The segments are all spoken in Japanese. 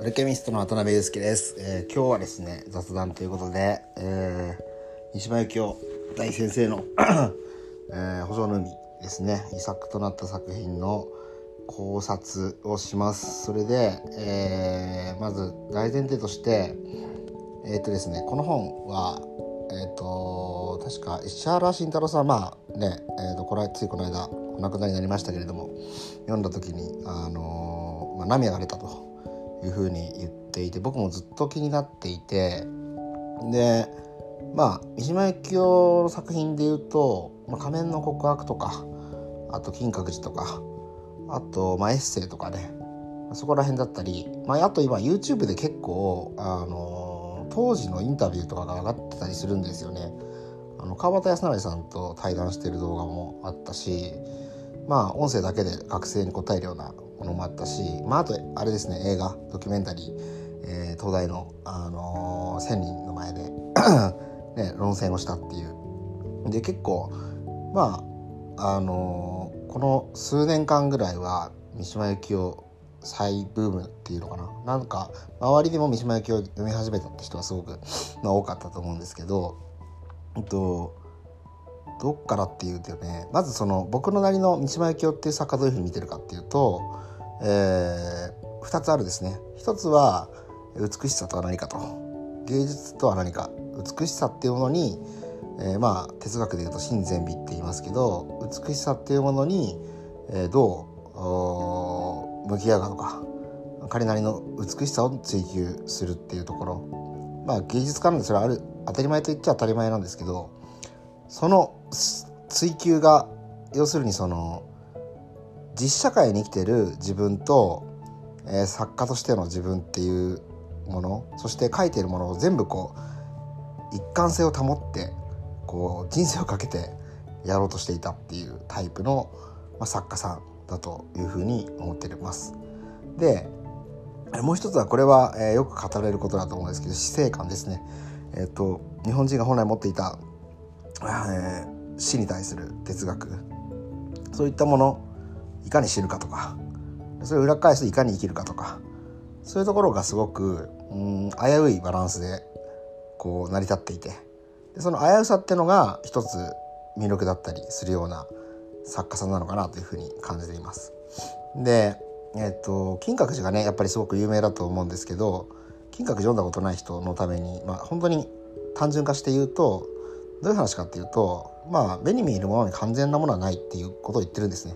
アルケミストの渡辺裕介です、えー今日はですね雑談ということで、えー西島由紀夫大先生の、えー、補助の海ですね。遺作となった作品の考察をします。それで、えーまず大前提としてえっ、とですねこの本はえっ、と確か石原慎太郎さんまあね、えー、とこれついこの間お亡くなりになりましたけれども読んだ時にあのまあ、涙が出たと。いうふうに言っていて僕もずっと気になっていてでまあ三島由紀夫の作品で言うと「まあ、仮面の告白」とかあと「金閣寺」とかあと、まあ、エッセイとかねそこら辺だったり、まあ、あと今 YouTube で結構、あの当時のインタビューとかが上がってたりするんですよね。あの川端康成さんと対談してる動画もあったしまあ音声だけで学生に答えるようなのもあったし、まあ、あとあれですね映画ドキュメンタリー、えー東大の、あのー千人の前で、ね、論戦をしたっていう。で結構まああのーこの数年間ぐらいは三島由紀夫再ブームっていうのかななんか周りでも三島由紀夫を読み始めたって人はすごく、まあ、多かったと思うんですけど、えっと、どっからっていうとねまずその僕のなりの三島由紀夫っていう作家どういうふうに見てるかっていうと、えー、2つあるですね。一つは美しさとは何かと。芸術とは何か。美しさっていうものに、えーまあ哲学でいうと真善美って言いますけど美しさっていうものに、えーどう向き合うかとか彼なりの美しさを追求するっていうところ。まあ芸術家なんでそれはある当たり前と言っちゃ当たり前なんですけどその追求が要するにその実社会に生きてる自分と、えー作家としての自分っていうものそして書いてるものを全部こう一貫性を保ってこう人生をかけてやろうとしていたっていうタイプの、まあ、作家さんだというふうに思っています。でもう一つはこれは、えーよく語られることだと思うんですけど死生観ですね。えっ、と日本人が本来持っていた、えー死に対する哲学そういったものいかに知るかとかそれを裏返すといかに生きるかとかそういうところがすごくうん危ういバランスでこう成り立っていてでその危うさってのが一つ魅力だったりするような作家さんなのかなというふうに感じています。で、えっと金閣寺がねやっぱりすごく有名だと思うんですけど金閣寺読んだことない人のために、まあ、本当に単純化して言うとどういう話かっていうとまあ目に見えるものに完全なものはないっていうことを言ってるんですね。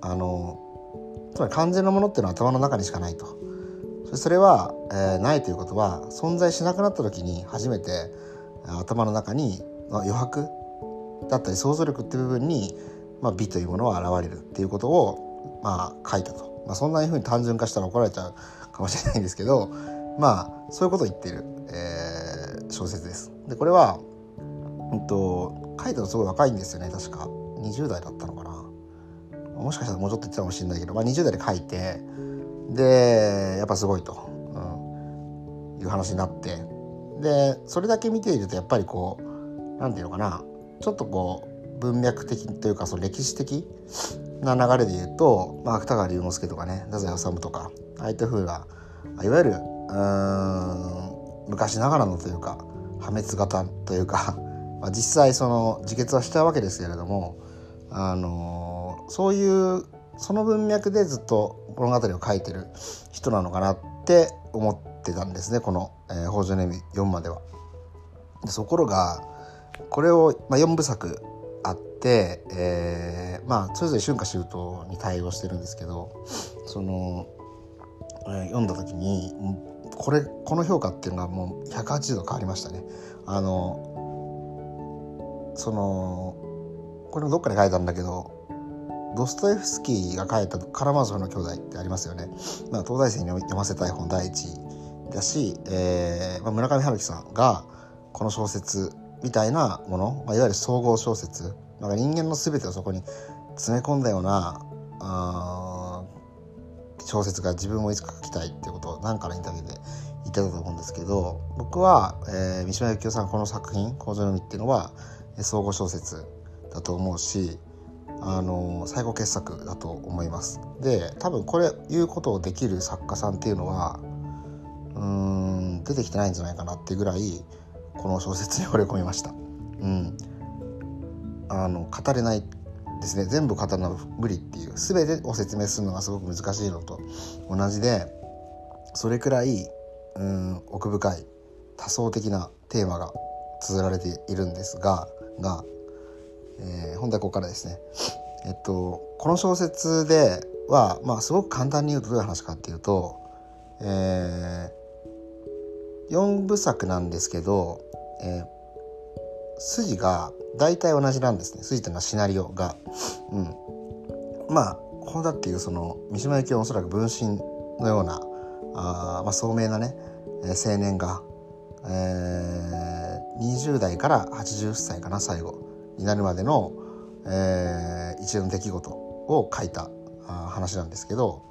あのつまり完全なものっていうのは頭の中にしかないと。それは、えーないということは存在しなくなった時に初めて頭の中に、まあ、余白だったり想像力っていう部分に、まあ、美というものは現れるっていうことを、まあ、書いたと、まあ、そんなふうに単純化したら怒られちゃうかもしれないんですけどまあそういうことを言ってる、えー小説です。でこれは、うん、と書いたのすごい若いんですよね確か20代だったのかなもしかしたらもうちょっと言ってたかもしれないけど、まあ、20代で書いてでやっぱすごいと、うん、いう話になって。でそれだけ見ているとやっぱりこうなんていうのかな。ちょっとこう文脈的というかその歴史的な流れで言うと、まあ、芥川龍之介とかね太宰治とかああいった風ないわゆるうん昔ながらのというか破滅型というか、まあ、実際その自決はしたわけですけれども、あのそういうその文脈でずっと物語を書いてる人なのかなって思ってたんですねこの「えー、北条ネミ4」までは。ところがこれを、まあ、4部作あって、えーまあそれぞれ春夏秋冬に対応してるんですけどその、えー読んだ時にこれこの評価っていうのはもう180度変わりましたね。あのそのこれもどっかで書いたんだけどドストエフスキーが書いた「カラマゾフの兄弟」ってありますよね。まあ、東大生に読ませたい本第一だし、えーまあ、村上春樹さんがこの小説みたいなもの、まあ、いわゆる総合小説なんか人間の全てをそこに詰め込んだようなあ小説が自分もいつか書きたいっていうことを何かのインタビューで言ってたと思うんですけど僕は、えー三島由紀夫さんこの作品「工場の海」っていうのは総合小説だと思うしあの最高傑作だと思います。で多分これ言うことをできる作家さんっていうのはうーん出てきてないんじゃないかなっていうぐらいこの小説に惚れ込みました。うん。あの語れないですね。全部語るのは無理っていう。全てを説明するのがすごく難しいのと同じでそれくらいうん奥深い多層的なテーマが綴られているんですがが、えー、本題ここからですね。えっとこの小説ではまあすごく簡単に言うとどういう話かっていうと、えー、4部作なんですけど、えー、筋が大体同じなんですね。筋というのはシナリオが。うん、まあ本田っていうその三島由紀夫おそらく分身のようなあ、まあ、聡明なね、えー、青年が、えー、20代から80歳かな最後。になるまでの、えー、一連の出来事を書いた話なんですけど、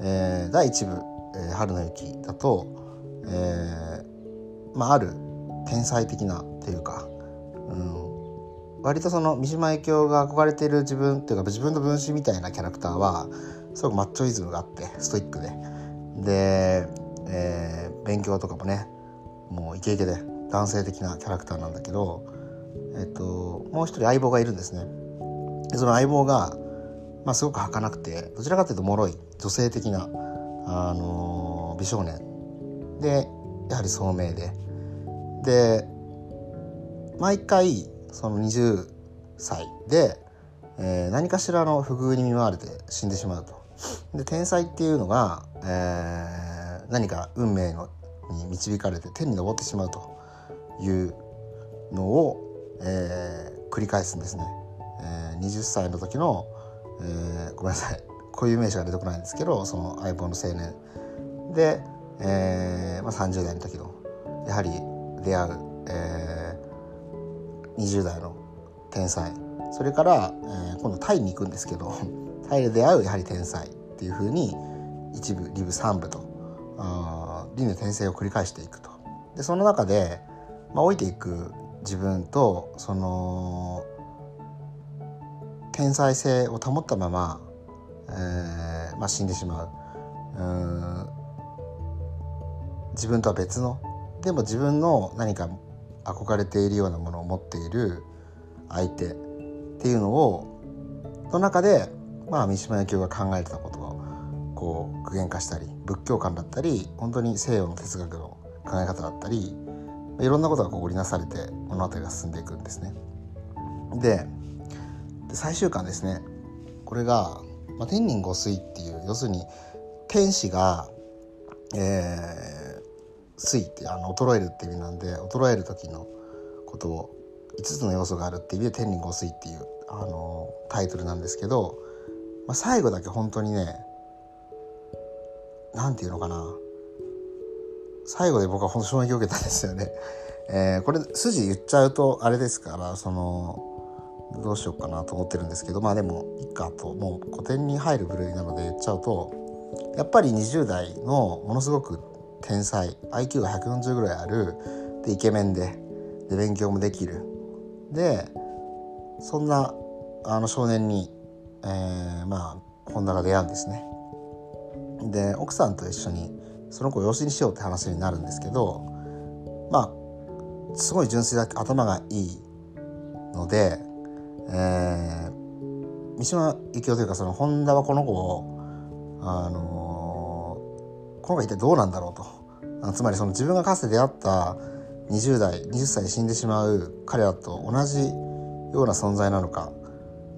えー、第1部「えー、春の雪」だと、えーまあ、ある天才的なっていうかうん、割とその三島由紀夫が憧れている自分っていうか自分の分身みたいなキャラクターはすごくマッチョイズムがあってストイックで。で、えー、勉強とかもねもうイケイケで男性的なキャラクターなんだけど、えっと、もう一人相棒がいるんですね。でその相棒が、まあ、すごく儚くてどちらかというと脆い女性的な、あの、美少年でやはり聡明でで毎回その20歳で、えー、何かしらの不遇に見舞われて死んでしまうと。で天才っていうのが、えー、何か運命のに導かれて天に昇ってしまうというのを、えー、繰り返すんですね。えー、20歳の時の、えー、ごめんなさい固有名詞が出てこないんですけどその相棒の青年で、えーまあ、30代の時のやはり出会う、えー20代の天才それから、えー、今度タイに行くんですけどタイで出会うやはり天才っていうふうに一部二部三部と輪廻転生を繰り返していくと。でその中で、まあ、老いていく自分とその天才性を保ったまま、えーまあ、死んでしまう。う自分とは別の。でも自分の何か憧れているようなものを持っている相手っていうのをの中で、まあ、三島由紀夫が考えてたことをこう具現化したり仏教観だったり本当に西洋の哲学の考え方だったりいろんなことがこう織りなされて物語が進んでいくんですね。で最終巻ですねこれが、まあ、天人御水っていう要するに天使が、えー、水ってあの衰えるっていう意味なんで衰える時のことを5つの要素があるっていう意味で「天理五水」っていうあのタイトルなんですけど、まあ、最後だけ本当にね何て言うのかな最後で僕は本当衝撃を受けたんですよね。えー、これ筋言っちゃうとあれですからそのどうしようかなと思ってるんですけどまあでもいいかともう古典に入る部類なので言っちゃうとやっぱり20代のものすごく天才 IQ が140ぐらいあるでイケメンでで勉強もできるでそんなあの少年に、えー、まあ本田が出会うんですね。で奥さんと一緒にその子を養子にしようって話になるんですけどまあすごい純粋だ頭がいいので、えー、三島由紀夫というかその本田はこの子をあのこの子は一体どうなんだろうと。つまりその自分がかつて出会った20代20歳で死んでしまう彼らと同じような存在なのか。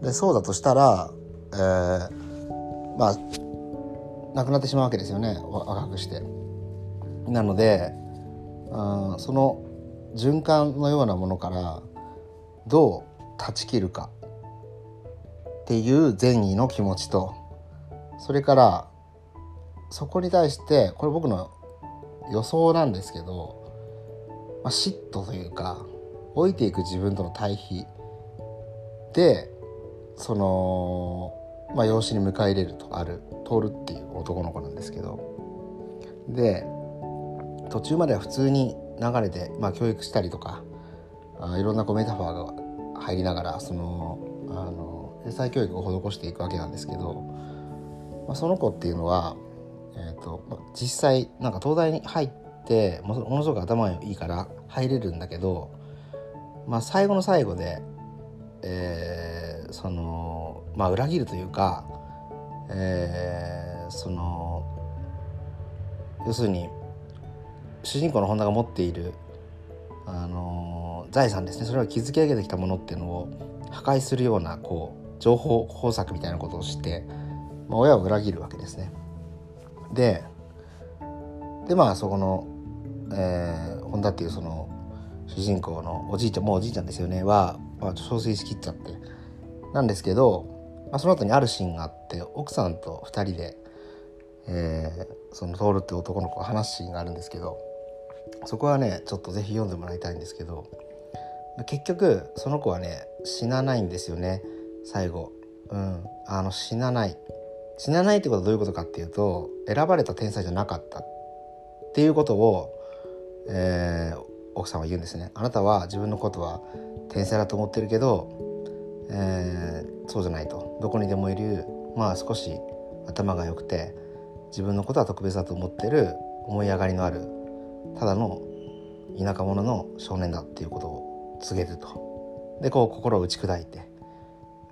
でそうだとしたら、えー、まあ亡くなってしまうわけですよね若くして。なのであその循環のようなものからどう断ち切るかっていう善意の気持ちとそれからそこに対してこれ僕の予想なんですけど、まあ、嫉妬というか老いていく自分との対比でその、まあ、養子に迎え入れるとある徹っていう男の子なんですけど。で途中までは普通に流れで、まあ、教育したりとかあいろんなこうメタファーが入りながらそのあの再教育を施していくわけなんですけど、まあ、その子っていうのは、えーとまあ、実際なんか東大に入ってものすごく頭がいいから入れるんだけど、まあ、最後の最後で、えー、そのまあ裏切るというか、えー、その要するに主人公の本田が持っているあの財産ですね。それを築き上げてきたものっていうのを破壊するようなこう情報工作みたいなことをして、まあ、親を裏切るわけですね。ででまあそこの、えー、本田っていうその主人公のおじいちゃんもうおじいちゃんですよね。は、まあ、憔悴しきっちゃって。なんですけど、まあ、その後にあるシーンがあって奥さんと2人で、えー、その徹って男の子が話すシーンがあるんですけどそこはねちょっと是非読んでもらいたいんですけど結局その子はね死なないんですよね最後。うん、あの死なない死なないってことはどういうことかっていうと選ばれた天才じゃなかったっていうことを、えー、奥さんは言うんですね。あなたは自分のことは天才だと思ってるけど、えー、そうじゃないと。どこにでもいる。まあ少し頭が良くて自分のことは特別だと思ってる思い上がりのあるただの田舎者の少年だっていうことを告げると。でこう心を打ち砕いて。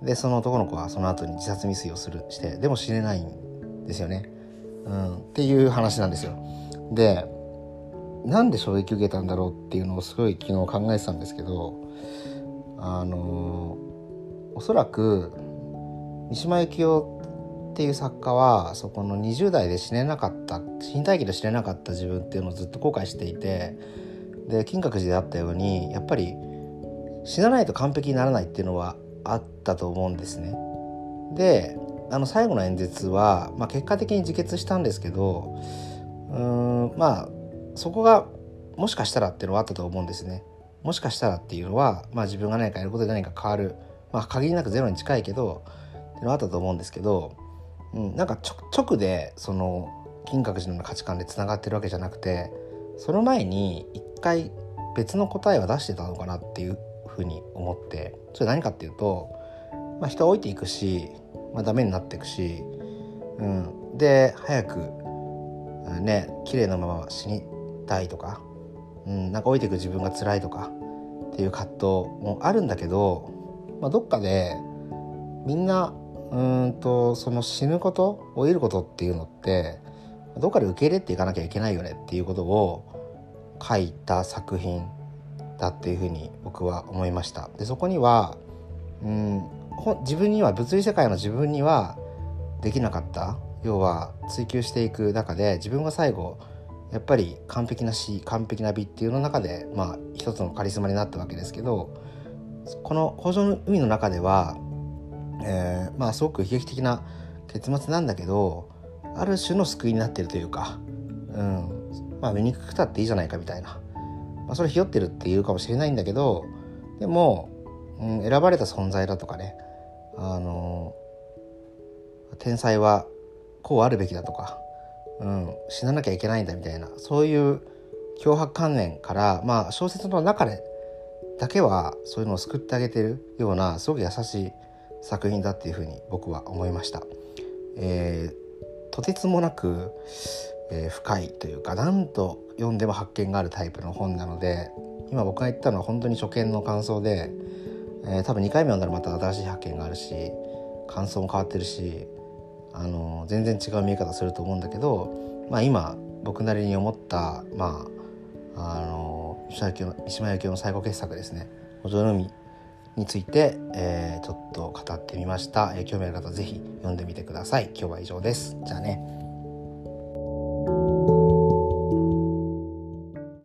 でその男の子はその後に自殺未遂をするしてでも死ねないんですよね、うん、っていう話なんですよ。でなんで衝撃受けたんだろうっていうのをすごい昨日考えてたんですけどあのおそらく三島由紀夫っていう作家はそこの20代で死ねなかった身体期で死ねなかった自分っていうのをずっと後悔していてで金閣寺であったようにやっぱり死なないと完璧にならないっていうのはあったと思うんですね。であの最後の演説は、まあ、結果的に自決したんですけどうんまあそこがもしかしたらっていうのはあったと思うんですね。もしかしたらっていうのは、まあ、自分が何かやることで何か変わる、まあ、限りなくゼロに近いけどっていうのはあったと思うんですけど、うん、なんか直でその金閣寺の価値観でつながってるわけじゃなくてその前に一回別の答えは出してたのかなっていうふうに思ってそれ何かっていうと、まあ、人は置いていくし、まあ、ダメになっていくし、うん、で早くね綺麗なまま死にたいとか、うん、なんか置いていく自分が辛いとかっていう葛藤もあるんだけど、まあ、どっかでみんなうんとその死ぬこと老いることっていうのってどっかで受け入れていかなきゃいけないよねっていうことを書いた作品だっていうふうに僕は思いました。でそこにはうん自分には物理世界の自分にはできなかった要は追求していく中で自分が最後やっぱり完璧な死完璧な美っていうの中でまあ一つのカリスマになったわけですけどこの「北条の海」の中では、えー、まあすごく悲劇的な結末なんだけどある種の救いになってるというか、うん。まあ、醜くたっていいじゃないかみたいな、まあ、それひよってるっていうかもしれないんだけどでも、うん、選ばれた存在だとかねあの天才はこうあるべきだとか、うん、死ななきゃいけないんだみたいなそういう脅迫観念からまあ小説の中でだけはそういうのを救ってあげてるようなすごく優しい作品だっていうふうに僕は思いました。えー、とてつもなく、えー、深いというか何と読んでも発見があるタイプの本なので今僕が言ったのは本当に初見の感想で、えー、多分2回目読んだらまた新しい発見があるし感想も変わってるしあの全然違う見え方すると思うんだけど、まあ、今僕なりに思ったまああの三島由紀夫の最高傑作ですね「お城の海」について、えー、ちょっと語ってみました、えー、興味ある方是非読んでみてください。今日は以上です。じゃあね。